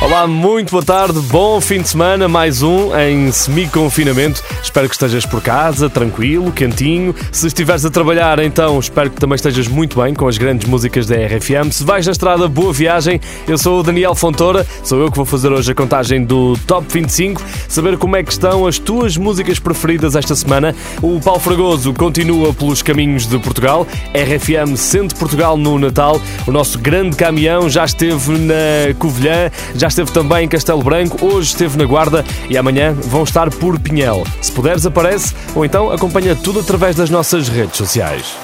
Olá, muito boa tarde, bom fim de semana, mais um em semi-confinamento. Espero que estejas por casa, tranquilo, quentinho. Se estiveres a trabalhar, então espero que também estejas muito bem com as grandes músicas da RFM. Se vais na estrada, boa viagem. Eu sou o Daniel Fontoura, sou eu que vou fazer hoje a contagem do Top 25, saber como é que estão as tuas músicas preferidas esta semana. O Paulo Fragoso continua pelos caminhos de Portugal, RFM sente Portugal no Natal. O nosso grande caminhão já esteve na Covilhã, já esteve também em Castelo Branco, hoje esteve na Guarda e amanhã vão estar por Pinhel. Se puderes, aparece ou então acompanha tudo através das nossas redes sociais.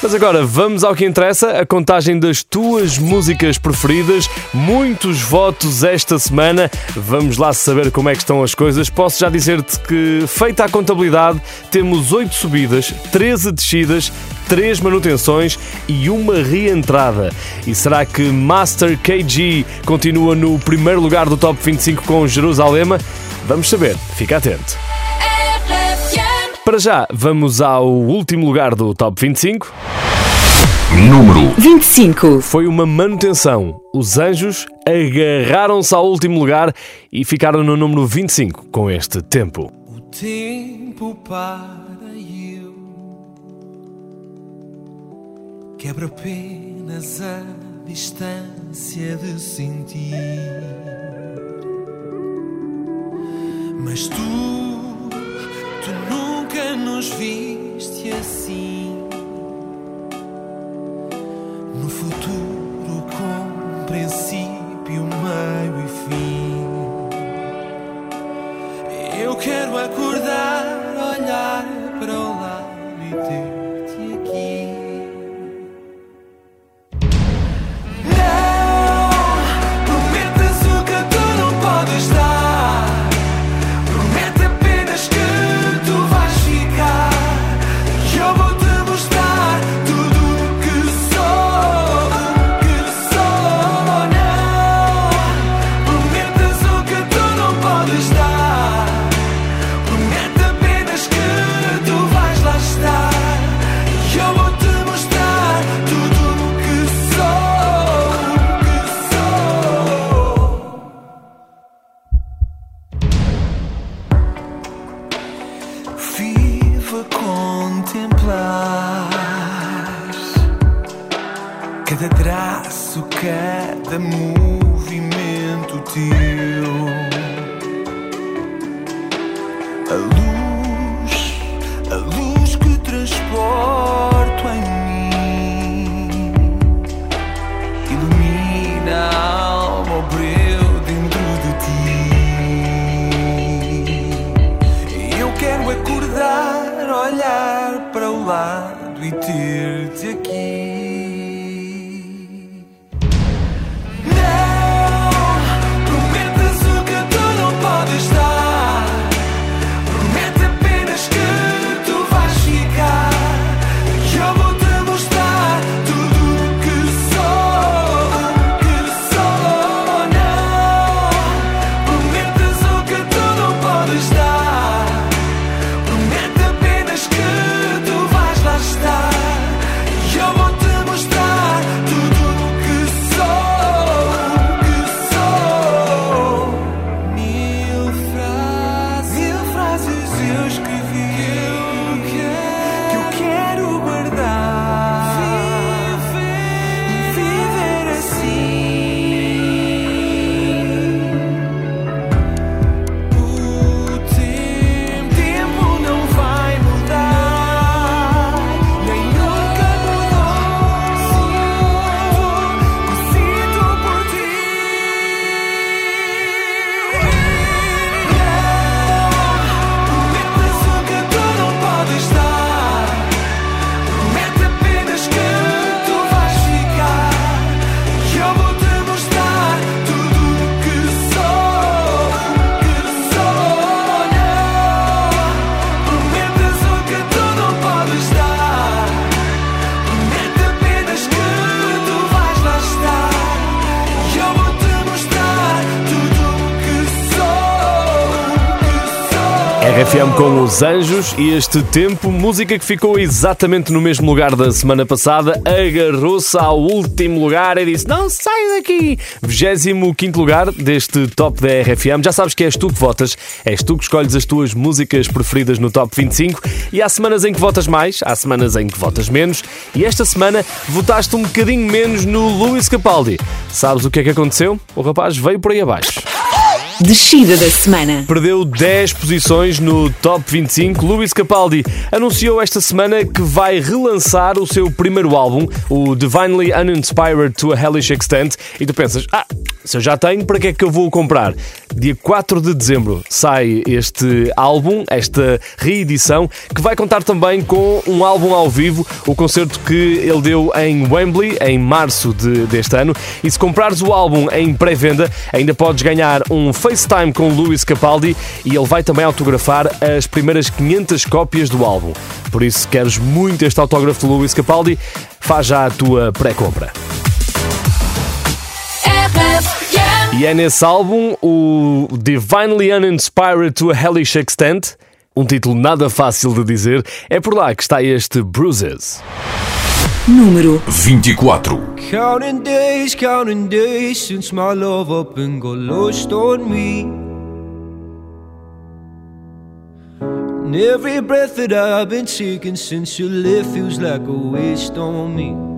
Mas agora vamos ao que interessa, a contagem das tuas músicas preferidas. Muitos votos esta semana. Vamos lá saber como é que estão as coisas. Posso já dizer-te que, feita a contabilidade, temos 8 subidas, 13 descidas, 3 manutenções e uma reentrada. E será que Master KG continua no primeiro lugar do Top 25 com Jerusalema? Vamos saber, fica atento. Para já, vamos ao último lugar do Top 25. Número 25. Foi uma manutenção. Os anjos agarraram-se ao último lugar e ficaram no número 25 com este tempo. O tempo para quebra apenas a distância de sentir. Mas tu, tu nunca nos viste assim. No futuro com princípio, meio e fim. Eu quero acordar, olhar para o lado e ter-te Viva contemplar cada traço, cada movimento teu. A luz, com os Anjos e este tempo, música que ficou exatamente no mesmo lugar da semana passada, agarrou-se ao último lugar e disse: Não sai daqui! 25 lugar deste top da RFM. Já sabes que és tu que votas, és tu que escolhes as tuas músicas preferidas no top 25 e há semanas em que votas mais, há semanas em que votas menos e esta semana votaste um bocadinho menos no Luís Capaldi. Sabes o que é que aconteceu? O rapaz veio por aí abaixo. Descida da semana. Perdeu 10 posições no Top 25. Luís Capaldi anunciou esta semana que vai relançar o seu primeiro álbum, o Divinely Uninspired to a Hellish Extent. E tu pensas, ah, se eu já tenho, para que é que eu vou comprar? Dia 4 de dezembro sai este álbum, esta reedição, que vai contar também com um álbum ao vivo, o concerto que ele deu em Wembley em março de, deste ano. E se comprares o álbum em pré-venda, ainda podes ganhar um FaceTime com Luís Capaldi e ele vai também autografar as primeiras 500 cópias do álbum. Por isso, se queres muito este autógrafo de Luís Capaldi, faz já a tua pré-compra. E é nesse álbum, o Divinely Uninspired to a Hellish Extent, um título nada fácil de dizer, é por lá que está este Bruises. Número 24. Counting days, counting days since my love up and got lost on me. And every breath that I've been taking since you left feels like a waste on me.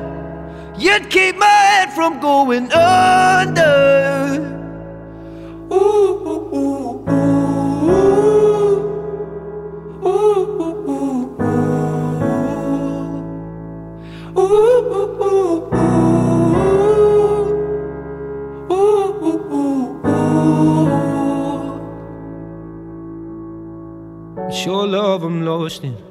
You'd keep my head from going under. Ooh, ooh, ooh, ooh. Ooh, ooh, ooh. Ooh, ooh, ooh, ooh. Your love I'm lost in.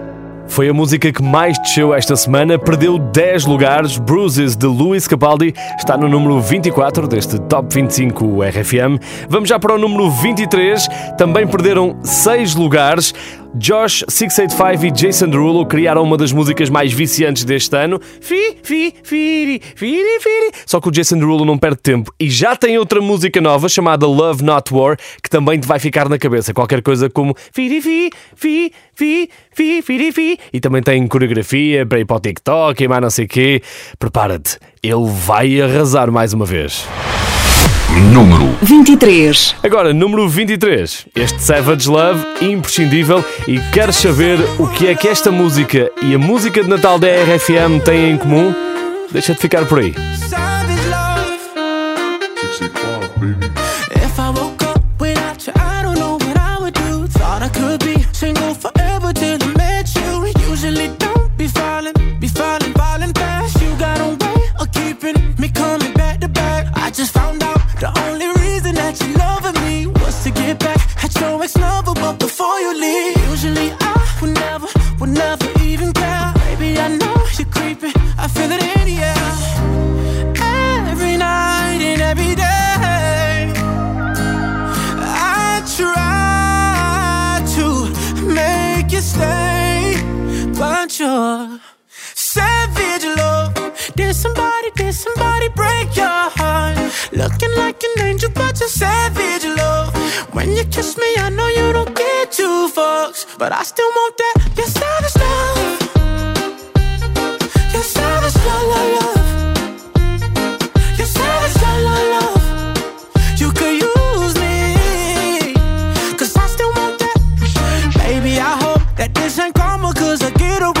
Foi a música que mais desceu esta semana, perdeu 10 lugares. Bruises de Luís Capaldi está no número 24 deste Top 25 RFM. Vamos já para o número 23. Também perderam 6 lugares. Josh 685 e Jason Derulo criaram uma das músicas mais viciantes deste ano. Fi, fi, firi, firi, firi. Só que o Jason Derulo não perde tempo e já tem outra música nova chamada Love Not War que também te vai ficar na cabeça. Qualquer coisa como firi, fi, fi, fi, fi, firi, fi. E também tem coreografia para ir para o TikTok e mais não sei o quê. Prepara-te, ele vai arrasar mais uma vez. Número 23. Agora, número 23. Este Savage Love, imprescindível. E queres saber o que é que esta música e a música de Natal da RFM têm em comum? Deixa de ficar por aí. But you're savage love. When you kiss me, I know you don't get two fucks, but I still want that. You're savage love. You're savage love, love, love. You savage, love, love, love. You could use me, cause I still want that. Baby, I hope that this ain't karma, cause I get around.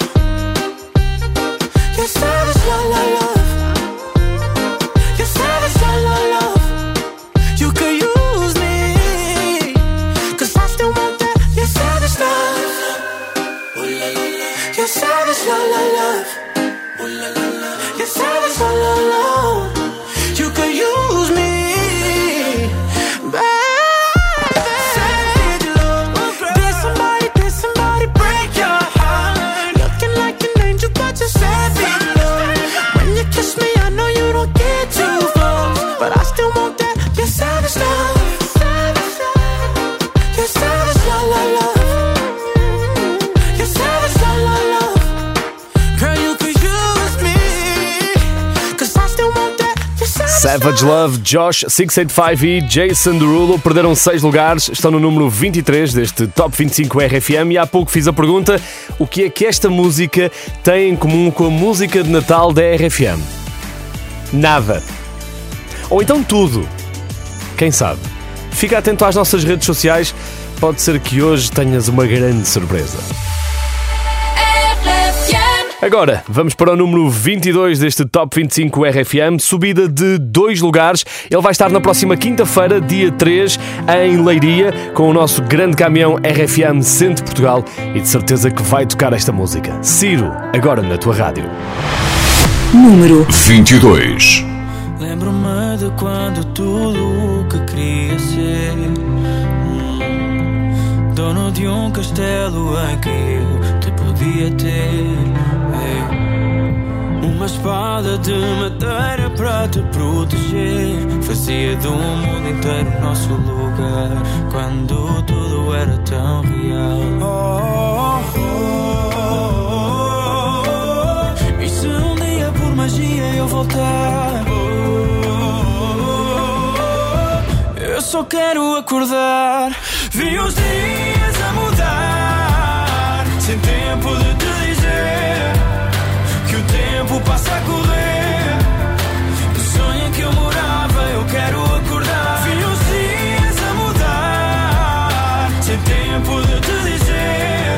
Savage, Love, Josh 685 e Jason Derulo perderam 6 lugares, estão no número 23 deste Top 25 RFM e há pouco fiz a pergunta: o que é que esta música tem em comum com a música de Natal da RFM? Nada. Ou então tudo. Quem sabe? Fica atento às nossas redes sociais, pode ser que hoje tenhas uma grande surpresa. Agora, vamos para o número 22 deste Top 25 RFM, subida de dois lugares. Ele vai estar na próxima quinta-feira, dia 3, em Leiria, com o nosso grande caminhão RFM Centro Portugal e de certeza que vai tocar esta música. Ciro, agora na tua rádio. Número 22 Lembro-me de quando tudo o que queria ser hum, Dono de um castelo em que eu te podia ter. Uma espada de madeira para te proteger. Fazia do mundo inteiro nosso lugar Quando tudo era tão real. Oh, oh, oh. E se um dia por magia eu voltar? Eu só quero acordar. Vi os dias a mudar Sem tempo de te Passa a correr. O sonho que eu morava, eu quero acordar. Vi os dias a mudar, sem tempo de te dizer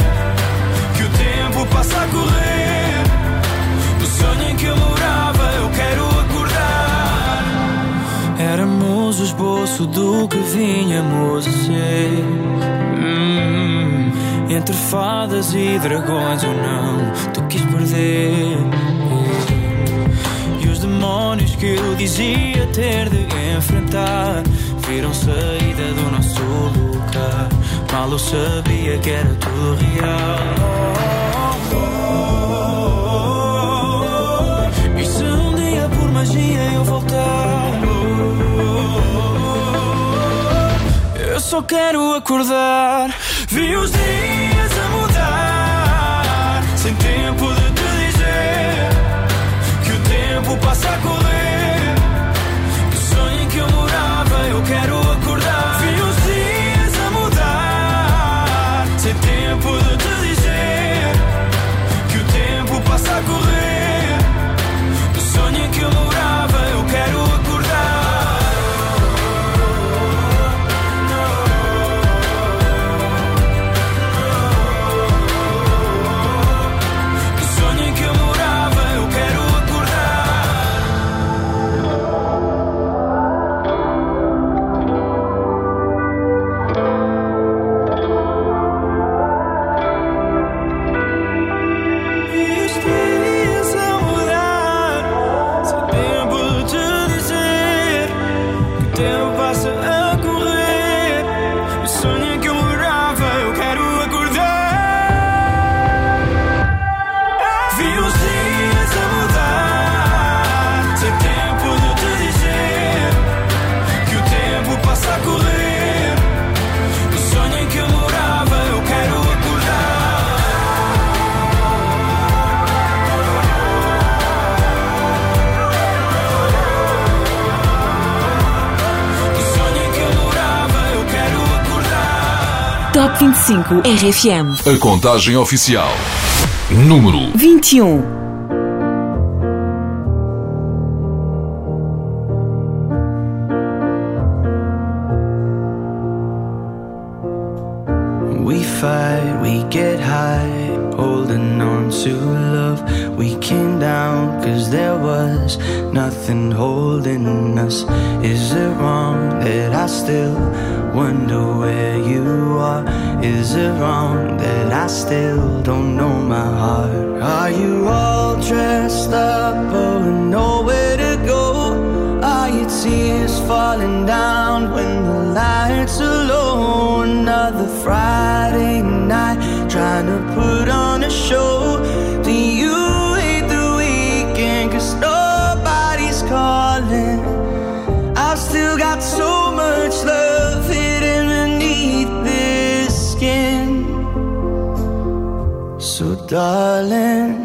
que o tempo passa a correr. O sonho que eu morava, eu quero acordar. Éramos o esboço do que vinhamos a ser. Hum, entre fadas e dragões ou não, tu quis perder que eu dizia ter de enfrentar viram saída do nosso lugar. Mal eu sabia que era tudo real. E se um dia por magia eu voltar, eu só quero acordar. Vi os dias a mudar, sem tempo de te dizer que o tempo passa a correr. quero 101.5 RFM. A contagem oficial. Número 21. I still don't know my heart. Are you all dressed up or nowhere to go? Are your tears falling down? darling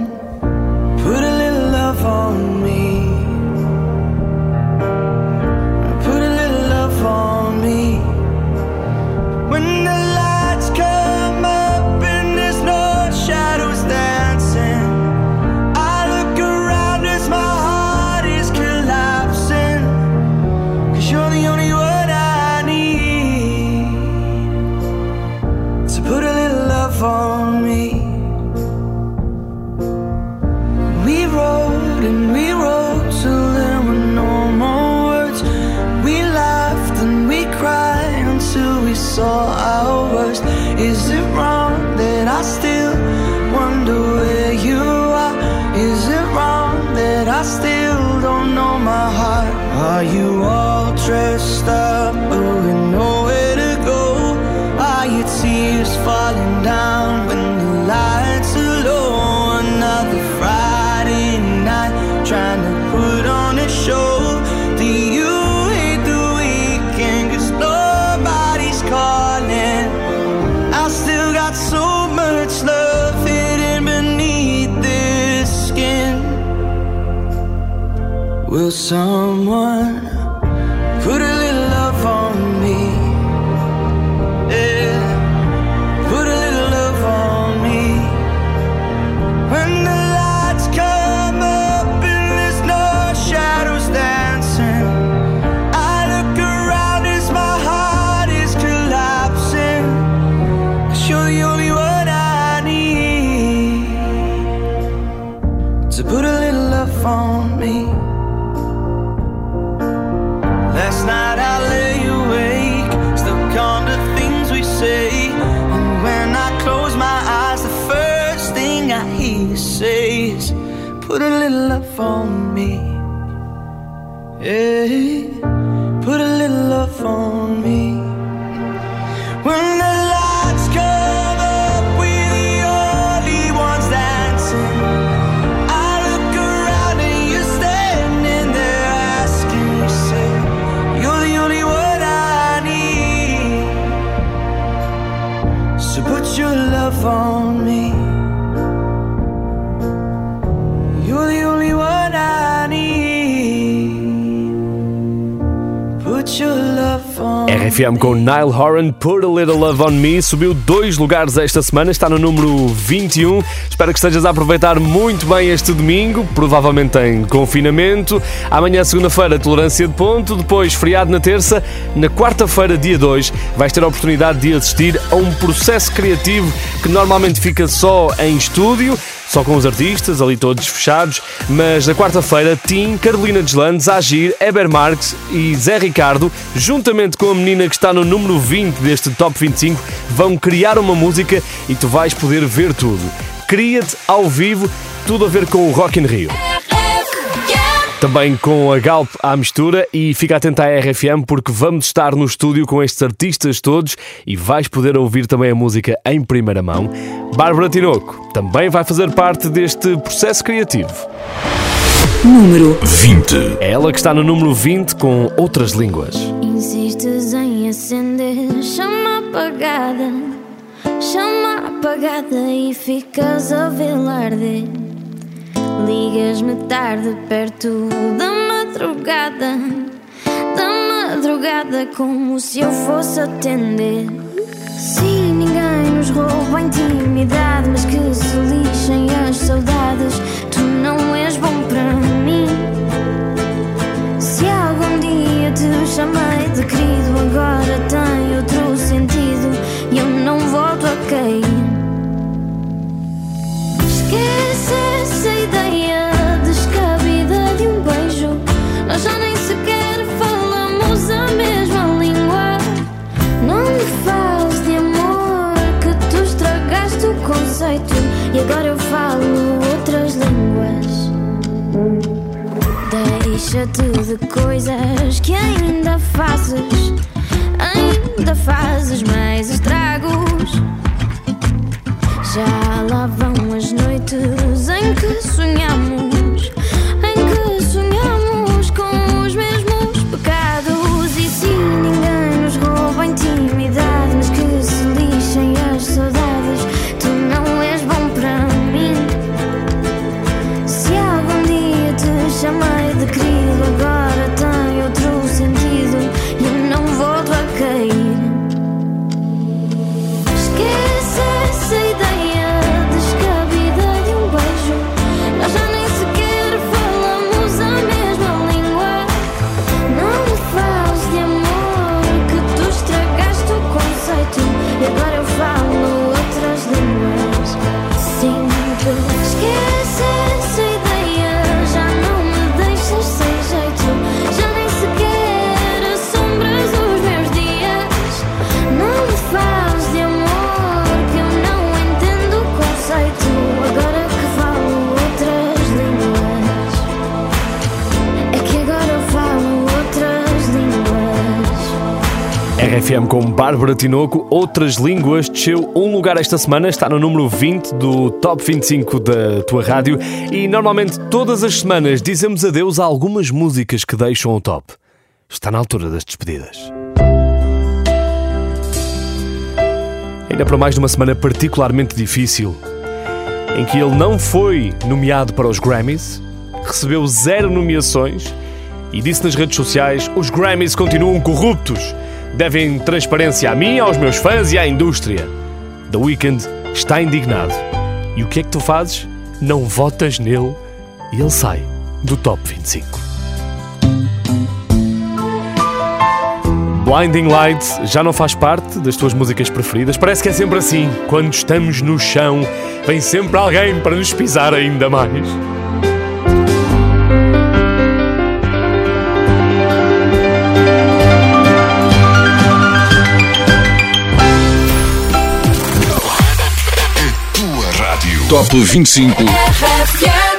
someone put a little love on me. Yeah, RFM com Nile Horan, Put a Little Love on Me, subiu dois lugares esta semana, está no número 21. Espero que estejas a aproveitar muito bem este domingo, provavelmente em confinamento. Amanhã, segunda-feira, tolerância de ponto, depois feriado na terça. Na quarta-feira, dia 2, vais ter a oportunidade de assistir a um processo criativo que normalmente fica só em estúdio só com os artistas, ali todos fechados, mas na quarta-feira, Tim, Carolina Deslandes, Agir, Eber Marques e Zé Ricardo, juntamente com a menina que está no número 20 deste Top 25, vão criar uma música e tu vais poder ver tudo. Cria-te ao vivo, tudo a ver com o Rock in Rio. Também com a Galp à mistura e fica atento à RFM porque vamos estar no estúdio com estes artistas todos e vais poder ouvir também a música em primeira mão. Bárbara Tinoco também vai fazer parte deste processo criativo. Número 20. É ela que está no número 20 com outras línguas. Insistes em acender chama apagada, chama apagada e ficas a arder. Ligas-me tarde perto da madrugada, da madrugada como se eu fosse atender. Sim, ninguém nos rouba a intimidade, mas que se com Bárbara Tinoco, outras línguas, desceu um lugar esta semana, está no número 20 do Top 25 da tua rádio e normalmente todas as semanas dizemos adeus a algumas músicas que deixam o top. Está na altura das despedidas. Ainda para mais numa semana particularmente difícil, em que ele não foi nomeado para os Grammys, recebeu zero nomeações e disse nas redes sociais: os Grammys continuam corruptos, devem transparência a mim, aos meus fãs e à indústria. The Weeknd está indignado. E o que é que tu fazes? Não votas nele e ele sai do top 25. Blinding Lights já não faz parte das tuas músicas preferidas. Parece que é sempre assim. Quando estamos no chão, vem sempre alguém para nos pisar ainda mais. Rádio. Top 25.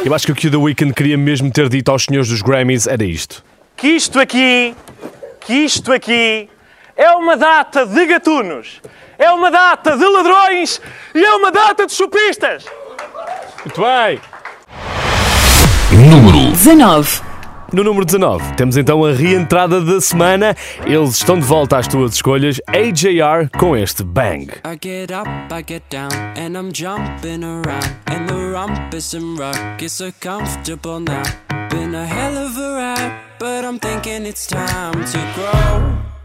Eu acho que o que o The Weeknd queria mesmo ter dito aos senhores dos Grammys era isto. que isto aqui, que isto aqui é uma data de gatunos, é uma data de ladrões e é uma data de chupistas. Muito bem! Número 19. No número 19, temos então a reentrada da semana. Eles estão de volta às tuas escolhas. AJR com este Bang. I get up, I get down, and I'm jumping around. And the is so comfortable now. Been a hell of a ride, but I'm thinking it's time to grow.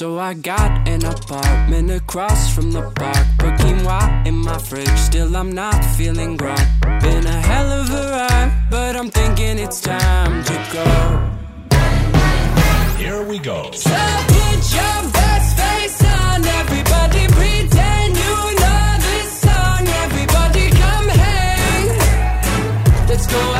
So I got an apartment across from the park. Put quinoa in my fridge, still I'm not feeling grown. Been a hell of a ride, but I'm thinking it's time to go. Here we go. So put your best face on, everybody pretend you know this song. Everybody come hang. Let's go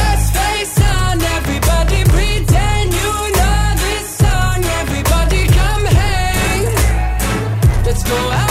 go out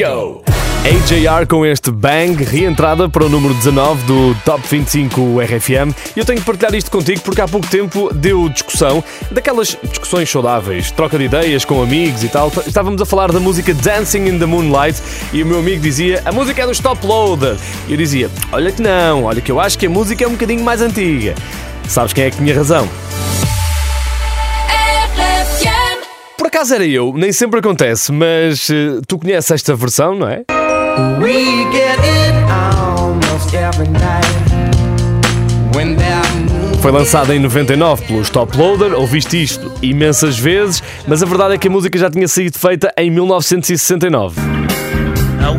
go! AJR com este Bang, reentrada para o número 19 do Top 25 RFM. Eu tenho que partilhar isto contigo porque há pouco tempo deu discussão, daquelas discussões saudáveis, troca de ideias com amigos e tal. Estávamos a falar da música Dancing in the Moonlight e o meu amigo dizia a música é do Stop Loader. E eu dizia, olha que não, olha que eu acho que a música é um bocadinho mais antiga. Sabes quem é que tinha razão? Por acaso era eu, nem sempre acontece, mas eh, tu conheces esta versão, não é? We get it almost every night when that moon Foi lançada em 99 pelos Top Loader, ouviste isto imensas vezes, mas a verdade é que a música já tinha sido feita em 1969.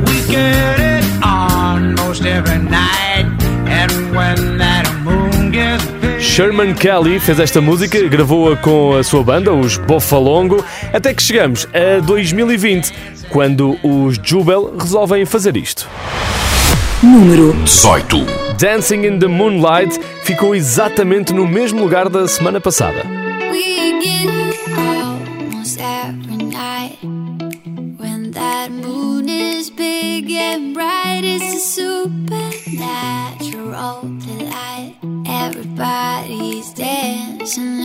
We get it almost every night, and when that moon gets big. Sherman Kelly fez esta música, gravou-a com a sua banda, os Bofalongo, até que chegamos a 2020, quando os Jubel resolvem fazer isto. Número 18. Dancing in the Moonlight ficou exatamente no mesmo lugar da semana passada. We dancing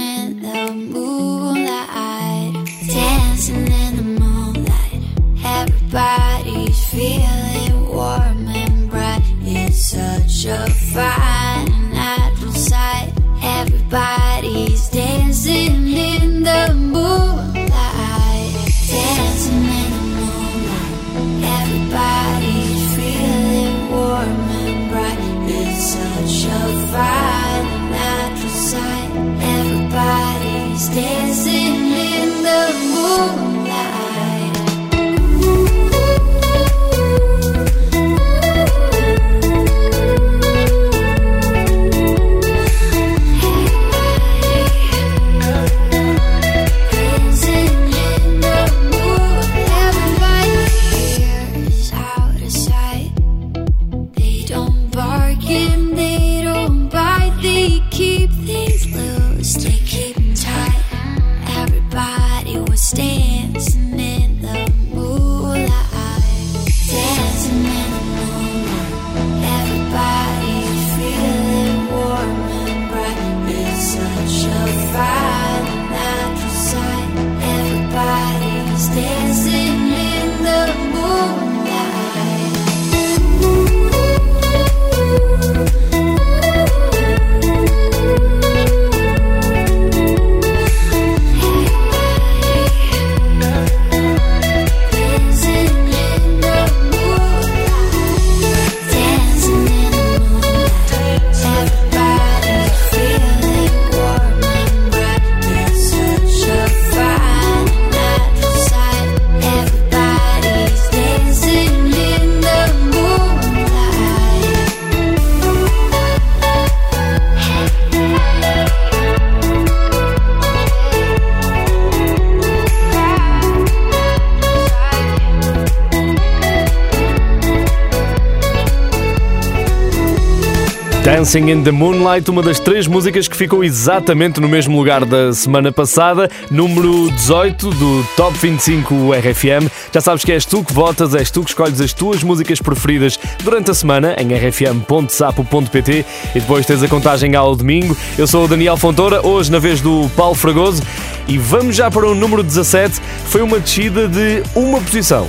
Dancing in the Moonlight, uma das três músicas que ficou exatamente no mesmo lugar da semana passada, número 18 do Top 25 RFM. Já sabes que és tu que votas, és tu que escolhes as tuas músicas preferidas durante a semana em rfm.sapo.pt e depois tens a contagem ao domingo. Eu sou o Daniel Fontoura, hoje na vez do Paulo Fragoso e vamos já para o número 17. Foi uma descida de uma posição.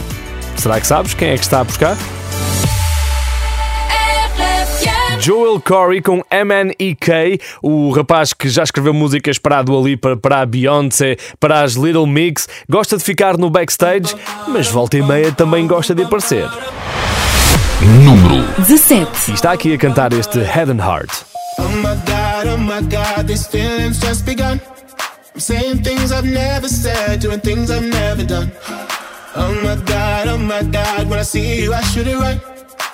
Será que sabes quem é que está a buscar? Joel Corey com MNEK, o rapaz que já escreveu músicas para a Dua Lipa, para a Beyoncé, para as Little Mix, gosta de ficar no backstage, mas volta e meia também gosta de aparecer. Número 17. E está aqui a cantar este Head and Heart. Oh my god, oh my god, these feelings just begun. I'm saying things I've never said, doing things I've never done. Oh my god, oh my god, when I see you, I shoot it right.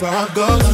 that's where I go.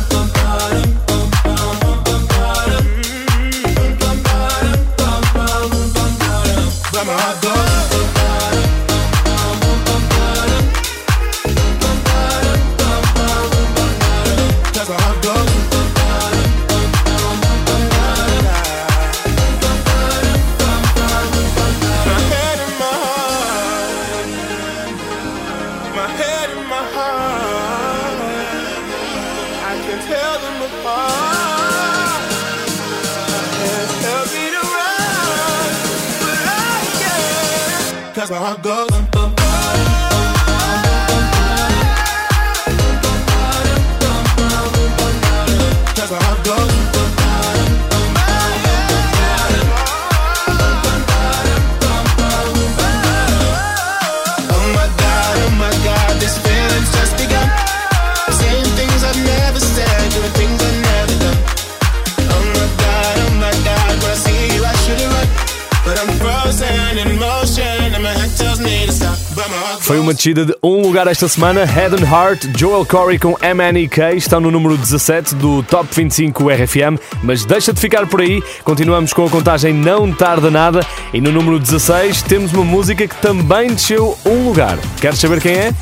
Uma descida de um lugar esta semana. Head and Heart, Joel Corey com MNEK estão no número 17 do Top 25 RFM, mas deixa de ficar por aí. Continuamos com a contagem Não Tarda Nada e no número 16 temos uma música que também desceu um lugar. Queres saber quem é?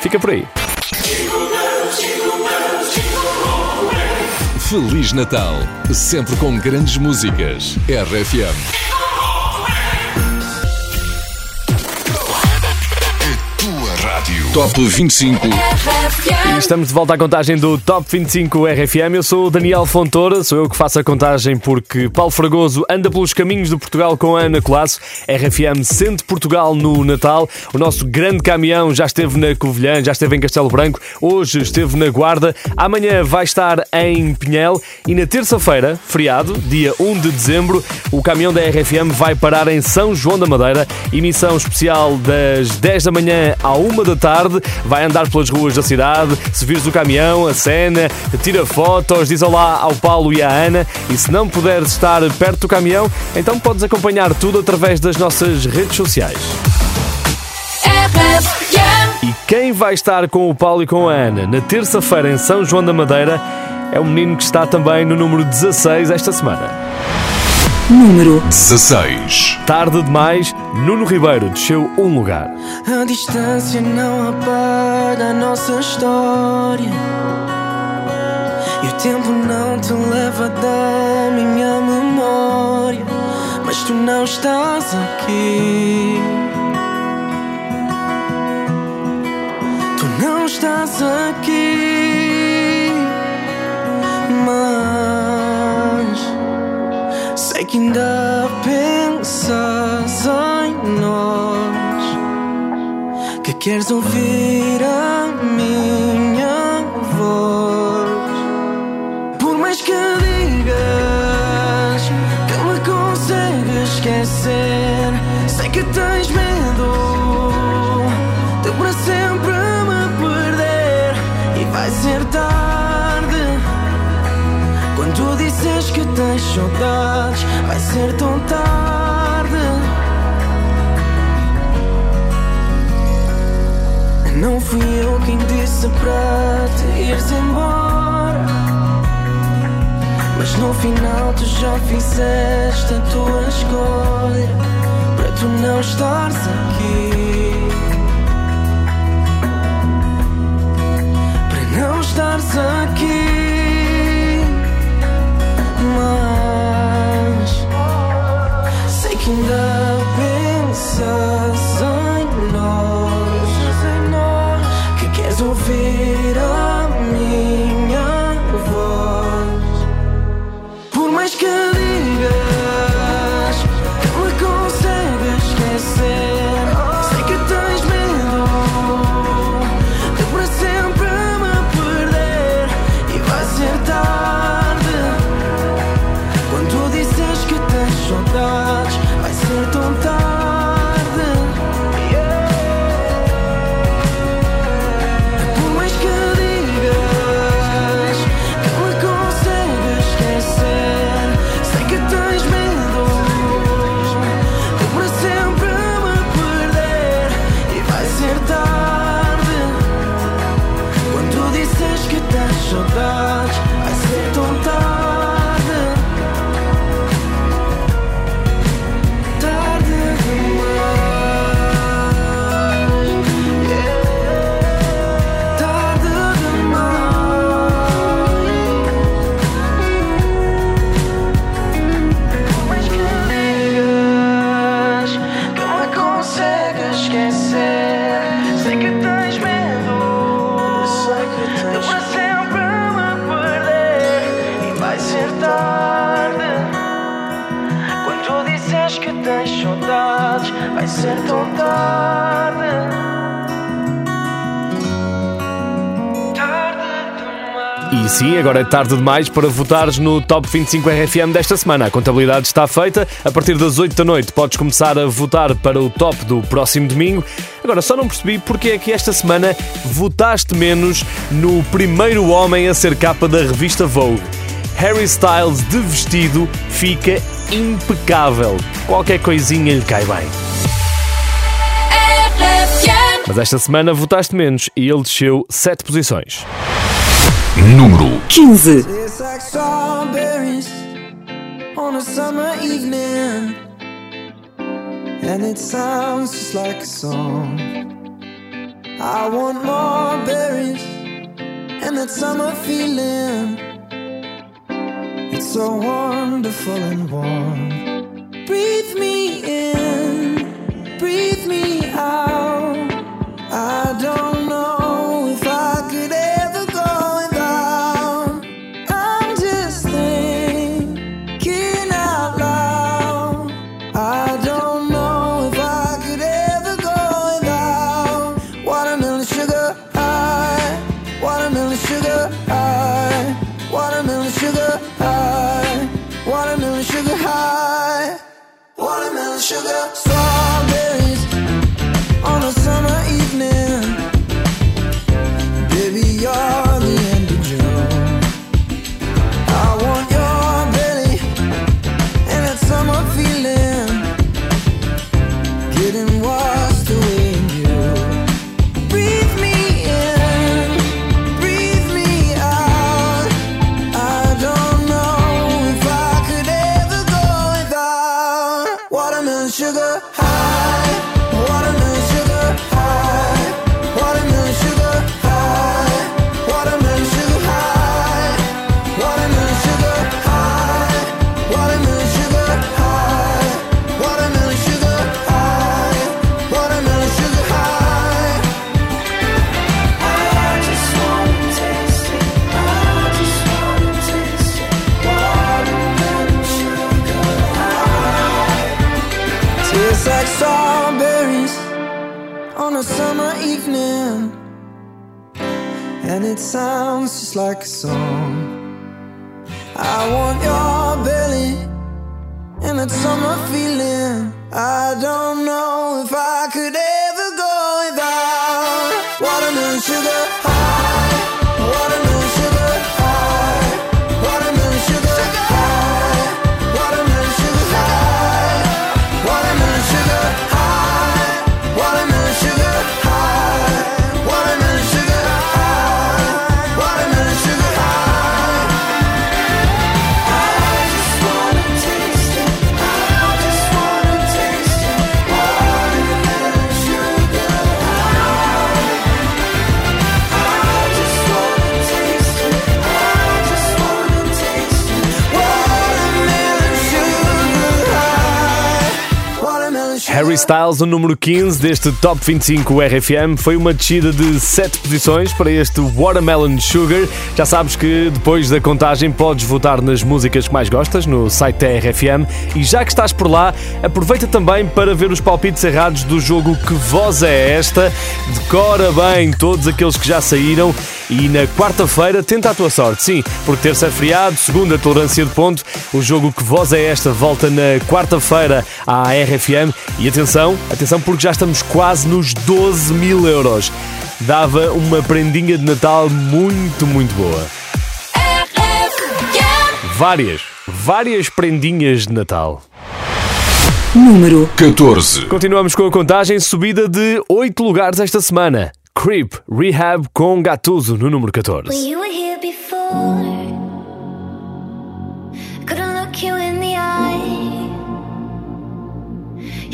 Fica por aí. Feliz Natal, sempre com grandes músicas. RFM. Top 25. E estamos de volta à contagem do Top 25 RFM. Eu sou o Daniel Fontoura, sou eu que faço a contagem porque Paulo Fragoso anda pelos caminhos do Portugal com a Ana Colasso. RFM sente Portugal no Natal. O nosso grande caminhão já esteve na Covilhã, já esteve em Castelo Branco, hoje esteve na Guarda, amanhã vai estar em Pinhel e na terça-feira, feriado, dia 1 de dezembro, o caminhão da RFM vai parar em São João da Madeira. Emissão especial das 10 da manhã à 1 da tarde. Vai andar pelas ruas da cidade. Se vires o caminhão, a cena, tira fotos, diz olá ao Paulo e à Ana. E se não puderes estar perto do caminhão, então podes acompanhar tudo através das nossas redes sociais. E quem vai estar com o Paulo e com a Ana na terça-feira em São João da Madeira é o menino que está também no número 16 esta semana. Número 16. Tarde demais, Nuno Ribeiro desceu um lugar. A distância não apaga a nossa história. E o tempo não te leva da minha memória. Mas tu não estás aqui. Tu não estás aqui. Ainda pensas em nós. Que queres ouvir a para te ires embora. Mas no final tu já fizeste a tua escolha Para tu não estares aqui. Para não estares aqui Mas Sei que ainda pensas em nós. Que queres ouvir agora é tarde demais para votares no Top 25 RFM desta semana. A contabilidade está feita. A partir das 8 da noite podes começar a votar para o top do próximo domingo. Agora, só não percebi porque é que esta semana votaste menos no primeiro homem a ser capa da revista Vogue. Harry Styles de vestido fica impecável. Qualquer coisinha lhe cai bem. Mas esta semana votaste menos e ele desceu 7 posições. Número 15. Tastes like strawberries on a summer evening, and it sounds just like a song. I want more berries and that summer feeling. It's so wonderful and warm. Breathe me in, breathe Harry Styles, o número 15 deste Top 25 RFM, foi uma descida de 7 posições para este Watermelon Sugar. Já sabes que depois da contagem podes votar nas músicas que mais gostas no site da RFM e já que estás por lá, aproveita também para ver os palpites errados do jogo Que Voz é Esta? Decora bem todos aqueles que já saíram e na quarta-feira tenta a tua sorte. Sim, porque terça é feriado, segunda tolerância de ponto. O jogo Que Voz é Esta? volta na quarta-feira à RFM e atenção, atenção porque já estamos quase nos 12 mil euros. Dava uma prendinha de Natal muito, muito boa. Várias, várias prendinhas de Natal. Número 14. Continuamos com a contagem, subida de 8 lugares esta semana. Creep, Rehab com Gatuso no número 14. When you were here before, couldn't look you in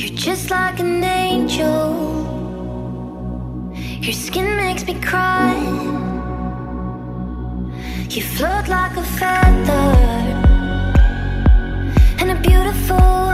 You're just like an angel. Your skin makes me cry. You float like a feather in a beautiful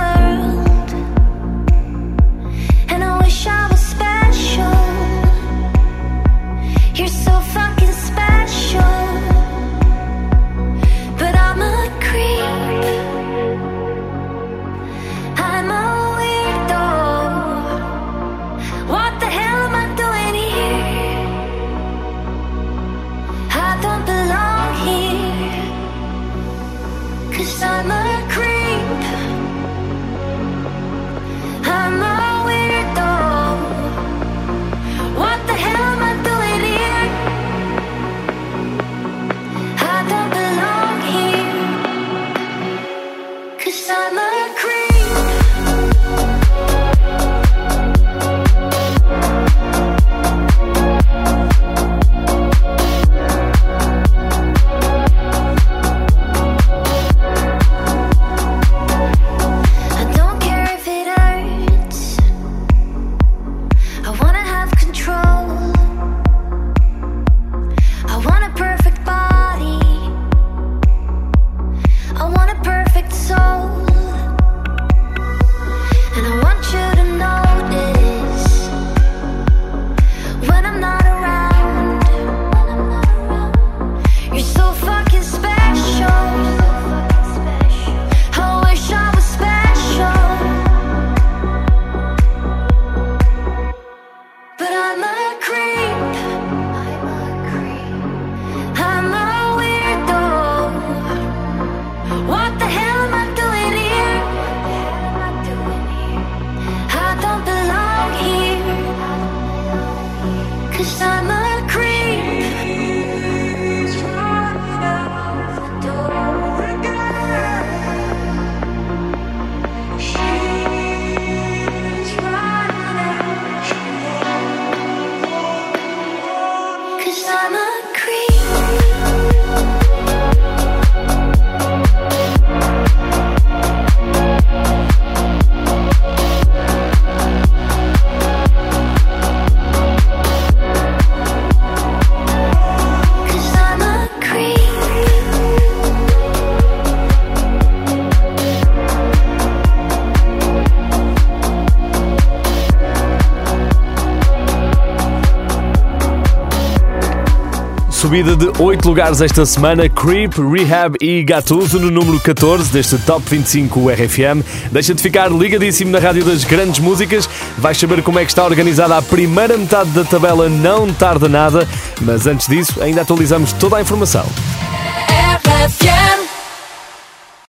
Subida de 8 lugares esta semana, Creep, Rehab e Gatuso no número 14 deste Top 25 RFM. Deixa de ficar ligadíssimo na Rádio das Grandes Músicas. Vais saber como é que está organizada a primeira metade da tabela, não tarda nada. Mas antes disso, ainda atualizamos toda a informação.